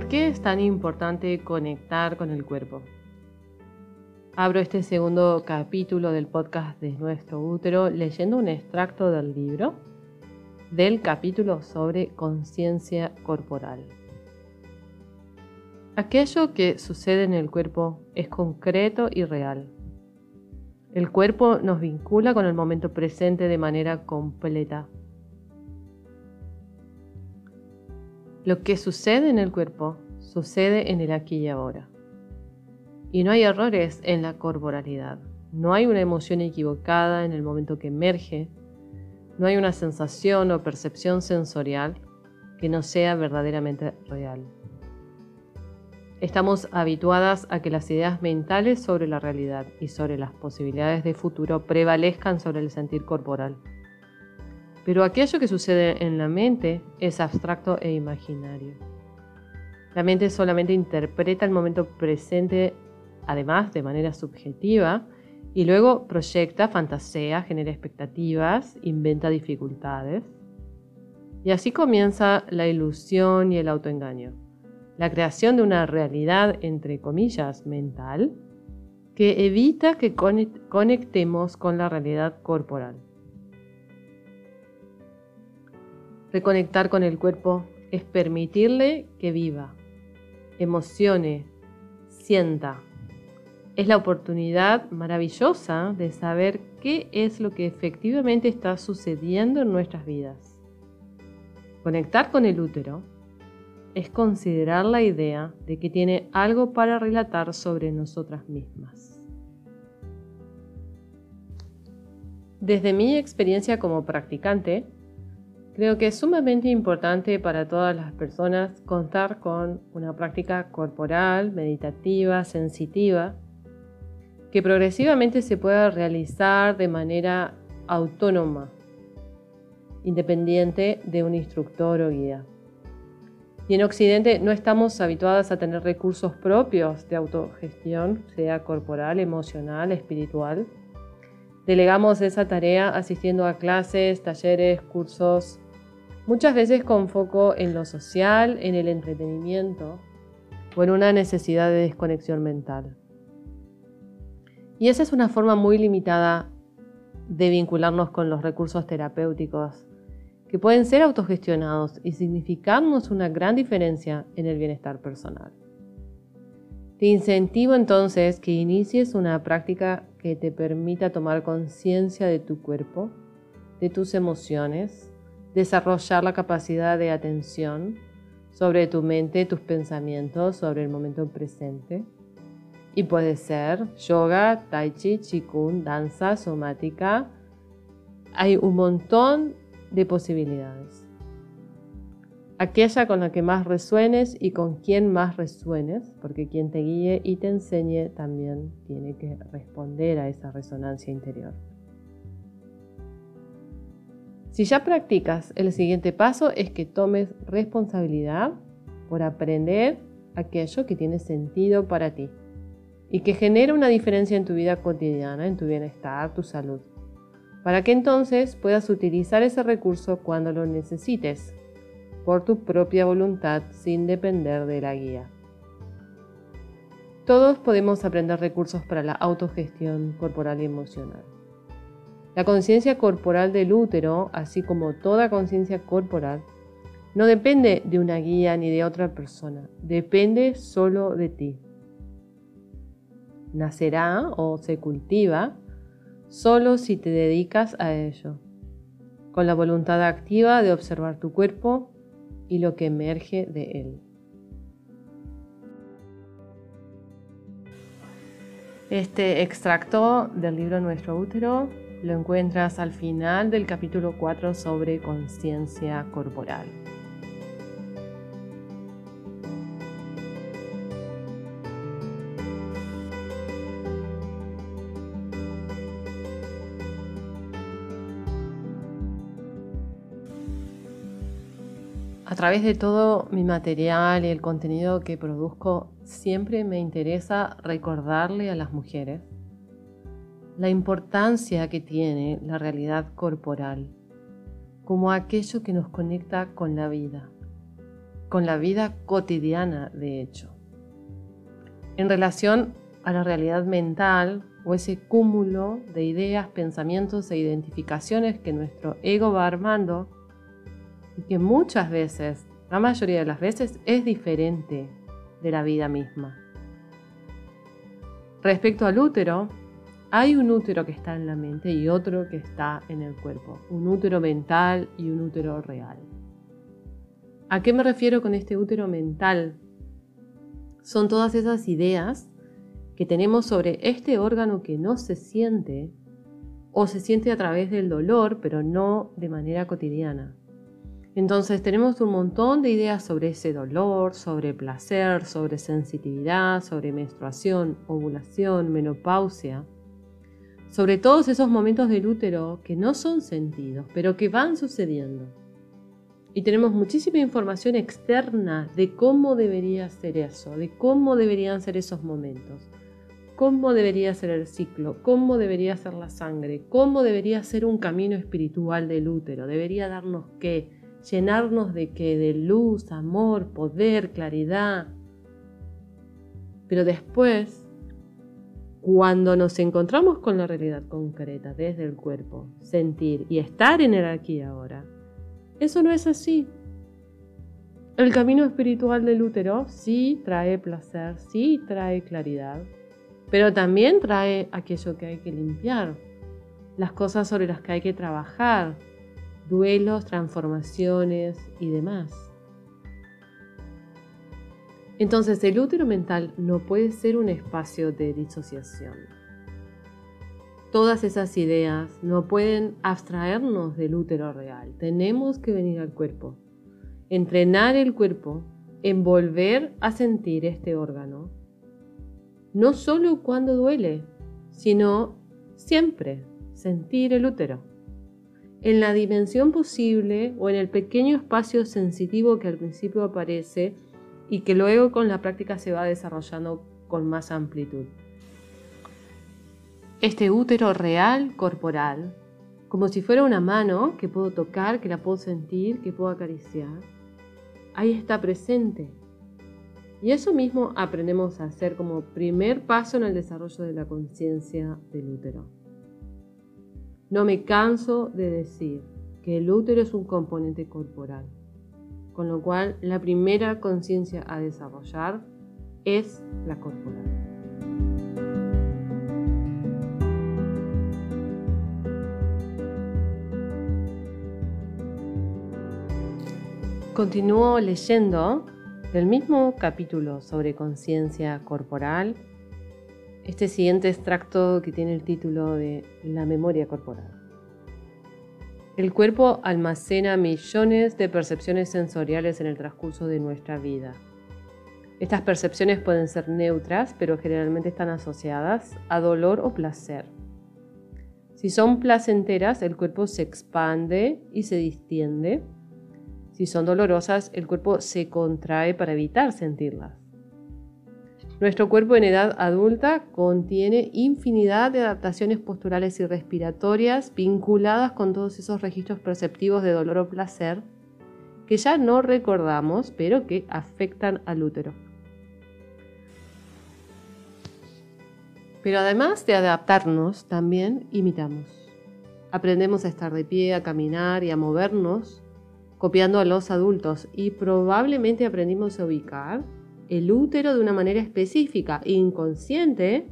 ¿Por qué es tan importante conectar con el cuerpo? Abro este segundo capítulo del podcast de Nuestro Útero leyendo un extracto del libro del capítulo sobre conciencia corporal. Aquello que sucede en el cuerpo es concreto y real. El cuerpo nos vincula con el momento presente de manera completa. Lo que sucede en el cuerpo sucede en el aquí y ahora. Y no hay errores en la corporalidad. No hay una emoción equivocada en el momento que emerge. No hay una sensación o percepción sensorial que no sea verdaderamente real. Estamos habituadas a que las ideas mentales sobre la realidad y sobre las posibilidades de futuro prevalezcan sobre el sentir corporal. Pero aquello que sucede en la mente es abstracto e imaginario. La mente solamente interpreta el momento presente además de manera subjetiva, y luego proyecta, fantasea, genera expectativas, inventa dificultades. Y así comienza la ilusión y el autoengaño, la creación de una realidad, entre comillas, mental, que evita que conectemos con la realidad corporal. Reconectar con el cuerpo es permitirle que viva, emocione, sienta, es la oportunidad maravillosa de saber qué es lo que efectivamente está sucediendo en nuestras vidas. Conectar con el útero es considerar la idea de que tiene algo para relatar sobre nosotras mismas. Desde mi experiencia como practicante, creo que es sumamente importante para todas las personas contar con una práctica corporal, meditativa, sensitiva, que progresivamente se pueda realizar de manera autónoma, independiente de un instructor o guía. Y en Occidente no estamos habituadas a tener recursos propios de autogestión, sea corporal, emocional, espiritual. Delegamos esa tarea asistiendo a clases, talleres, cursos, muchas veces con foco en lo social, en el entretenimiento o en una necesidad de desconexión mental. Y esa es una forma muy limitada de vincularnos con los recursos terapéuticos, que pueden ser autogestionados y significarnos una gran diferencia en el bienestar personal. Te incentivo entonces que inicies una práctica que te permita tomar conciencia de tu cuerpo, de tus emociones, desarrollar la capacidad de atención sobre tu mente, tus pensamientos, sobre el momento presente y puede ser yoga, tai chi, qigong, danza, somática. Hay un montón de posibilidades. Aquella con la que más resuenes y con quien más resuenes, porque quien te guíe y te enseñe también tiene que responder a esa resonancia interior. Si ya practicas, el siguiente paso es que tomes responsabilidad por aprender aquello que tiene sentido para ti y que genera una diferencia en tu vida cotidiana, en tu bienestar, tu salud, para que entonces puedas utilizar ese recurso cuando lo necesites, por tu propia voluntad, sin depender de la guía. Todos podemos aprender recursos para la autogestión corporal y emocional. La conciencia corporal del útero, así como toda conciencia corporal, no depende de una guía ni de otra persona, depende solo de ti nacerá o se cultiva solo si te dedicas a ello, con la voluntad activa de observar tu cuerpo y lo que emerge de él. Este extracto del libro Nuestro útero lo encuentras al final del capítulo 4 sobre conciencia corporal. A través de todo mi material y el contenido que produzco, siempre me interesa recordarle a las mujeres la importancia que tiene la realidad corporal como aquello que nos conecta con la vida, con la vida cotidiana, de hecho. En relación a la realidad mental o ese cúmulo de ideas, pensamientos e identificaciones que nuestro ego va armando y que muchas veces, la mayoría de las veces, es diferente de la vida misma. Respecto al útero, hay un útero que está en la mente y otro que está en el cuerpo, un útero mental y un útero real. ¿A qué me refiero con este útero mental? Son todas esas ideas que tenemos sobre este órgano que no se siente o se siente a través del dolor, pero no de manera cotidiana. Entonces tenemos un montón de ideas sobre ese dolor, sobre placer, sobre sensitividad, sobre menstruación, ovulación, menopausia, sobre todos esos momentos del útero que no son sentidos, pero que van sucediendo. Y tenemos muchísima información externa de cómo debería ser eso, de cómo deberían ser esos momentos, cómo debería ser el ciclo, cómo debería ser la sangre, cómo debería ser un camino espiritual del útero, debería darnos qué, llenarnos de qué, de luz, amor, poder, claridad. Pero después, cuando nos encontramos con la realidad concreta desde el cuerpo, sentir y estar en el aquí ahora, eso no es así. El camino espiritual del útero sí trae placer, sí trae claridad, pero también trae aquello que hay que limpiar, las cosas sobre las que hay que trabajar, duelos, transformaciones y demás. Entonces el útero mental no puede ser un espacio de disociación. Todas esas ideas no pueden abstraernos del útero real. Tenemos que venir al cuerpo, entrenar el cuerpo en volver a sentir este órgano. No solo cuando duele, sino siempre sentir el útero. En la dimensión posible o en el pequeño espacio sensitivo que al principio aparece y que luego con la práctica se va desarrollando con más amplitud este útero real corporal, como si fuera una mano que puedo tocar, que la puedo sentir, que puedo acariciar. Ahí está presente. Y eso mismo aprendemos a hacer como primer paso en el desarrollo de la conciencia del útero. No me canso de decir que el útero es un componente corporal, con lo cual la primera conciencia a desarrollar es la corporal. Continúo leyendo del mismo capítulo sobre conciencia corporal, este siguiente extracto que tiene el título de La memoria corporal. El cuerpo almacena millones de percepciones sensoriales en el transcurso de nuestra vida. Estas percepciones pueden ser neutras, pero generalmente están asociadas a dolor o placer. Si son placenteras, el cuerpo se expande y se distiende si son dolorosas, el cuerpo se contrae para evitar sentirlas. Nuestro cuerpo en edad adulta contiene infinidad de adaptaciones posturales y respiratorias vinculadas con todos esos registros perceptivos de dolor o placer que ya no recordamos, pero que afectan al útero. Pero además de adaptarnos, también imitamos. Aprendemos a estar de pie, a caminar y a movernos copiando a los adultos y probablemente aprendimos a ubicar el útero de una manera específica, inconsciente,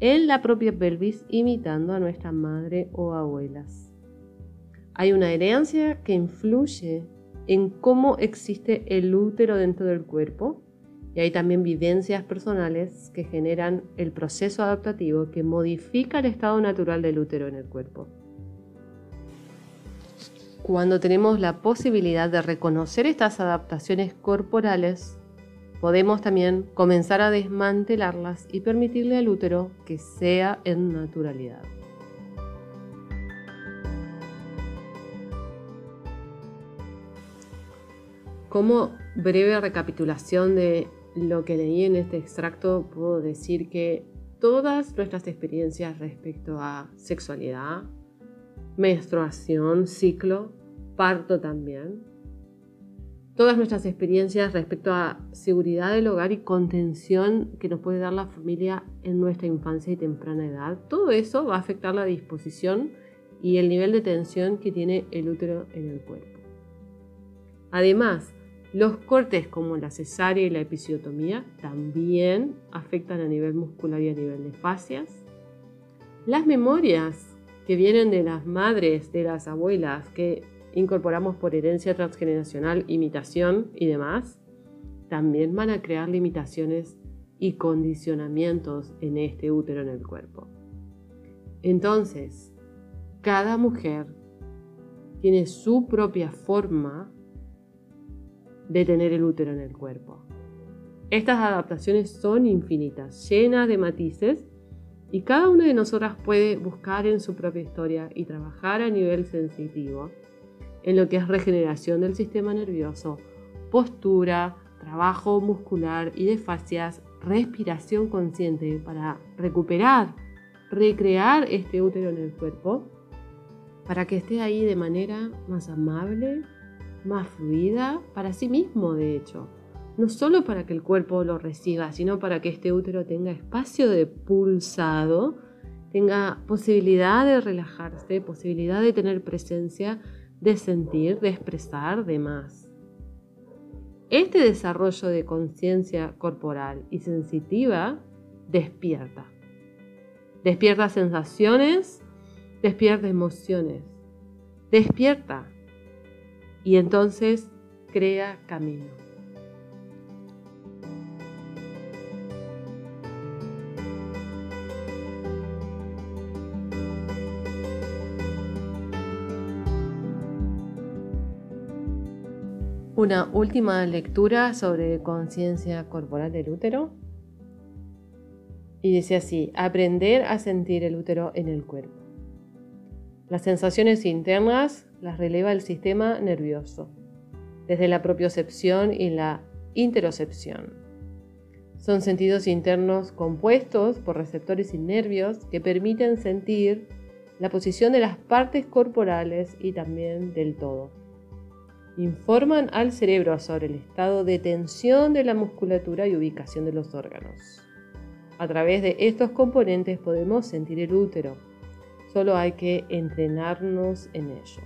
en la propia pelvis, imitando a nuestra madre o abuelas. Hay una herencia que influye en cómo existe el útero dentro del cuerpo y hay también vivencias personales que generan el proceso adaptativo que modifica el estado natural del útero en el cuerpo cuando tenemos la posibilidad de reconocer estas adaptaciones corporales, podemos también comenzar a desmantelarlas y permitirle al útero que sea en naturalidad. Como breve recapitulación de lo que leí en este extracto, puedo decir que todas nuestras experiencias respecto a sexualidad, menstruación, ciclo, parto también, todas nuestras experiencias respecto a seguridad del hogar y contención que nos puede dar la familia en nuestra infancia y temprana edad. Todo eso va a afectar la disposición y el nivel de tensión que tiene el útero en el cuerpo. Además, los cortes como la cesárea y la episiotomía también afectan a nivel muscular y a nivel de fascias. Las memorias que vienen de las madres, de las abuelas, que incorporamos por herencia transgeneracional, imitación y demás, también van a crear limitaciones y condicionamientos en este útero en el cuerpo. Entonces, cada mujer tiene su propia forma de tener el útero en el cuerpo. Estas adaptaciones son infinitas, llenas de matices, y cada una de nosotras puede buscar en su propia historia y trabajar a nivel sensitivo en lo que es regeneración del sistema nervioso, postura, trabajo muscular y de fascias, respiración consciente para recuperar, recrear este útero en el cuerpo, para que esté ahí de manera más amable, más fluida, para sí mismo de hecho. No solo para que el cuerpo lo reciba, sino para que este útero tenga espacio de pulsado, tenga posibilidad de relajarse, posibilidad de tener presencia de sentir, de expresar, de más. Este desarrollo de conciencia corporal y sensitiva despierta. Despierta sensaciones, despierta emociones, despierta y entonces crea camino. Una última lectura sobre conciencia corporal del útero. Y dice así, aprender a sentir el útero en el cuerpo. Las sensaciones internas las releva el sistema nervioso, desde la propiocepción y la interocepción. Son sentidos internos compuestos por receptores y nervios que permiten sentir la posición de las partes corporales y también del todo informan al cerebro sobre el estado de tensión de la musculatura y ubicación de los órganos. A través de estos componentes podemos sentir el útero, solo hay que entrenarnos en ello.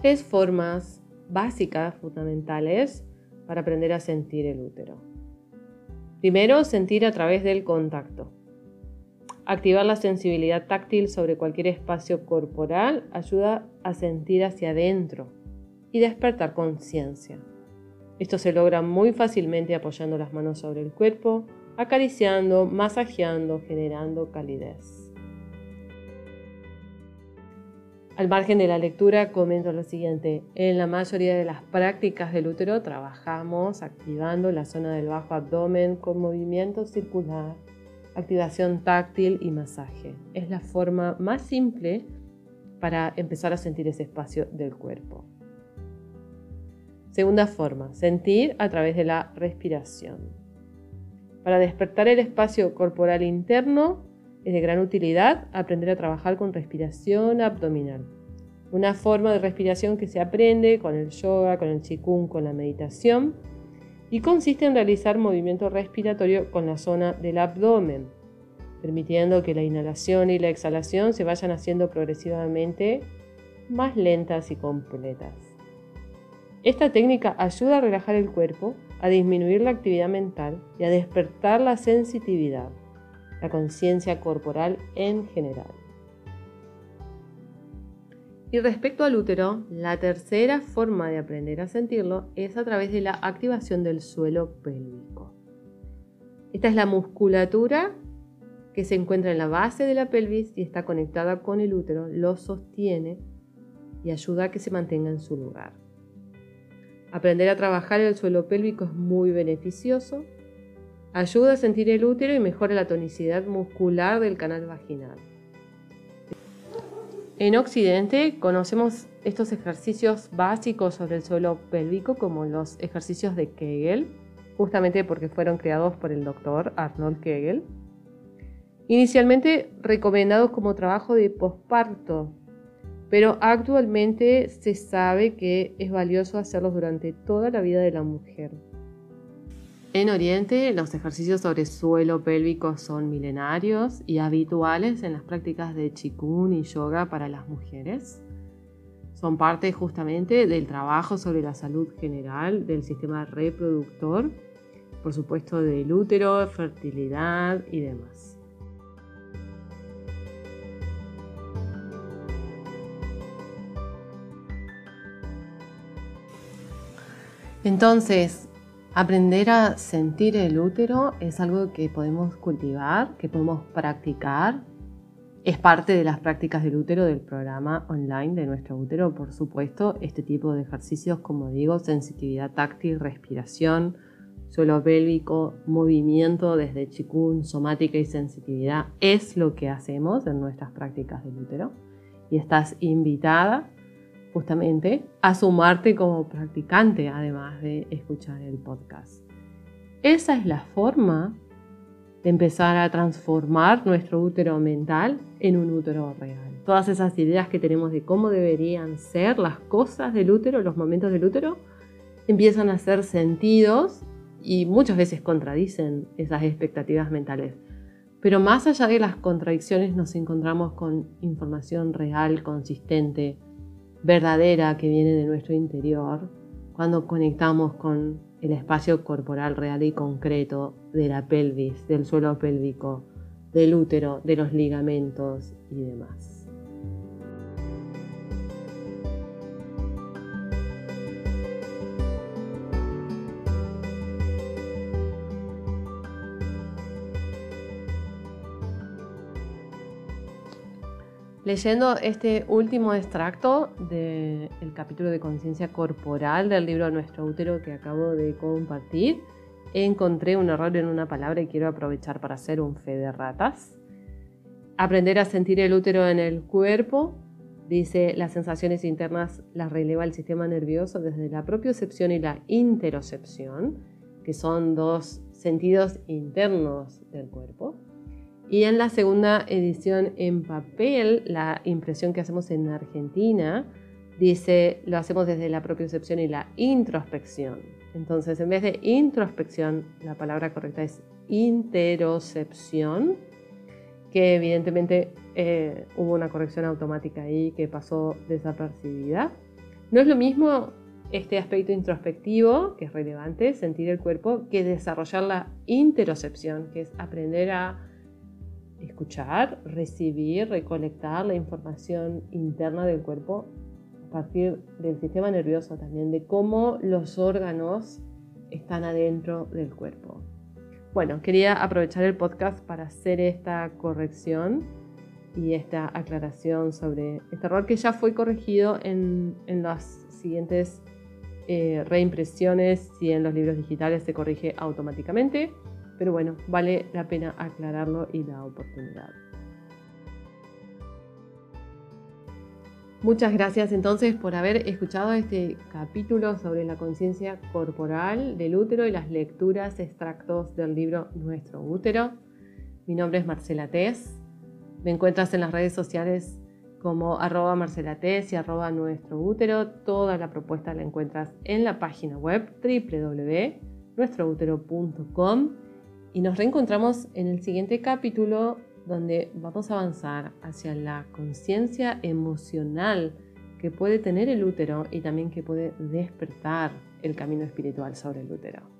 Tres formas básicas, fundamentales, para aprender a sentir el útero. Primero, sentir a través del contacto. Activar la sensibilidad táctil sobre cualquier espacio corporal ayuda a sentir hacia adentro y despertar conciencia. Esto se logra muy fácilmente apoyando las manos sobre el cuerpo, acariciando, masajeando, generando calidez. Al margen de la lectura, comento lo siguiente. En la mayoría de las prácticas del útero trabajamos activando la zona del bajo abdomen con movimiento circular activación táctil y masaje. Es la forma más simple para empezar a sentir ese espacio del cuerpo. Segunda forma, sentir a través de la respiración. Para despertar el espacio corporal interno es de gran utilidad aprender a trabajar con respiración abdominal. Una forma de respiración que se aprende con el yoga, con el qigong, con la meditación y consiste en realizar movimiento respiratorio con la zona del abdomen, permitiendo que la inhalación y la exhalación se vayan haciendo progresivamente más lentas y completas. Esta técnica ayuda a relajar el cuerpo, a disminuir la actividad mental y a despertar la sensitividad, la conciencia corporal en general. Y respecto al útero, la tercera forma de aprender a sentirlo es a través de la activación del suelo pélvico. Esta es la musculatura que se encuentra en la base de la pelvis y está conectada con el útero, lo sostiene y ayuda a que se mantenga en su lugar. Aprender a trabajar el suelo pélvico es muy beneficioso, ayuda a sentir el útero y mejora la tonicidad muscular del canal vaginal. En Occidente conocemos estos ejercicios básicos sobre el suelo pélvico como los ejercicios de Kegel, justamente porque fueron creados por el doctor Arnold Kegel. Inicialmente recomendados como trabajo de posparto, pero actualmente se sabe que es valioso hacerlos durante toda la vida de la mujer. En Oriente, los ejercicios sobre suelo pélvico son milenarios y habituales en las prácticas de Qigong y yoga para las mujeres. Son parte justamente del trabajo sobre la salud general del sistema reproductor, por supuesto del útero, fertilidad y demás. Entonces, aprender a sentir el útero es algo que podemos cultivar, que podemos practicar. Es parte de las prácticas del útero del programa online de nuestro útero, por supuesto. Este tipo de ejercicios, como digo, sensitividad táctil, respiración, suelo pélvico, movimiento desde chikun, somática y sensitividad, es lo que hacemos en nuestras prácticas del útero. Y estás invitada justamente a sumarte como practicante, además de escuchar el podcast. Esa es la forma de empezar a transformar nuestro útero mental en un útero real. Todas esas ideas que tenemos de cómo deberían ser las cosas del útero, los momentos del útero, empiezan a hacer sentidos y muchas veces contradicen esas expectativas mentales. Pero más allá de las contradicciones nos encontramos con información real, consistente, verdadera que viene de nuestro interior cuando conectamos con el espacio corporal real y concreto de la pelvis, del suelo pélvico, del útero, de los ligamentos y demás. Leyendo este último extracto del capítulo de conciencia corporal del libro Nuestro útero que acabo de compartir, encontré un error en una palabra y quiero aprovechar para hacer un fe de ratas. Aprender a sentir el útero en el cuerpo, dice, las sensaciones internas las releva el sistema nervioso desde la propiocepción y la interocepción, que son dos sentidos internos del cuerpo. Y en la segunda edición en papel, la impresión que hacemos en Argentina dice, lo hacemos desde la propiocepción y la introspección. Entonces, en vez de introspección, la palabra correcta es interocepción, que evidentemente eh, hubo una corrección automática ahí que pasó desapercibida. No es lo mismo este aspecto introspectivo, que es relevante, sentir el cuerpo, que desarrollar la interocepción, que es aprender a escuchar, recibir, recolectar la información interna del cuerpo a partir del sistema nervioso también, de cómo los órganos están adentro del cuerpo. Bueno, quería aprovechar el podcast para hacer esta corrección y esta aclaración sobre este error que ya fue corregido en, las siguientes eh, reimpresiones y en los libros digitales se corrige automáticamente. Pero bueno, vale la pena aclararlo y la oportunidad. Muchas gracias entonces por haber escuchado este capítulo sobre la conciencia corporal del útero y las lecturas extractos del libro Nuestro útero. Mi nombre es Marcela Tess. Me encuentras en las redes sociales como arroba Marcela y arroba Nuestro útero. Toda la propuesta la encuentras en la página web www.nuestroutero.com y nos reencontramos en el siguiente capítulo donde vamos a avanzar hacia la conciencia emocional que puede tener el útero y también que puede despertar el camino espiritual sobre el útero.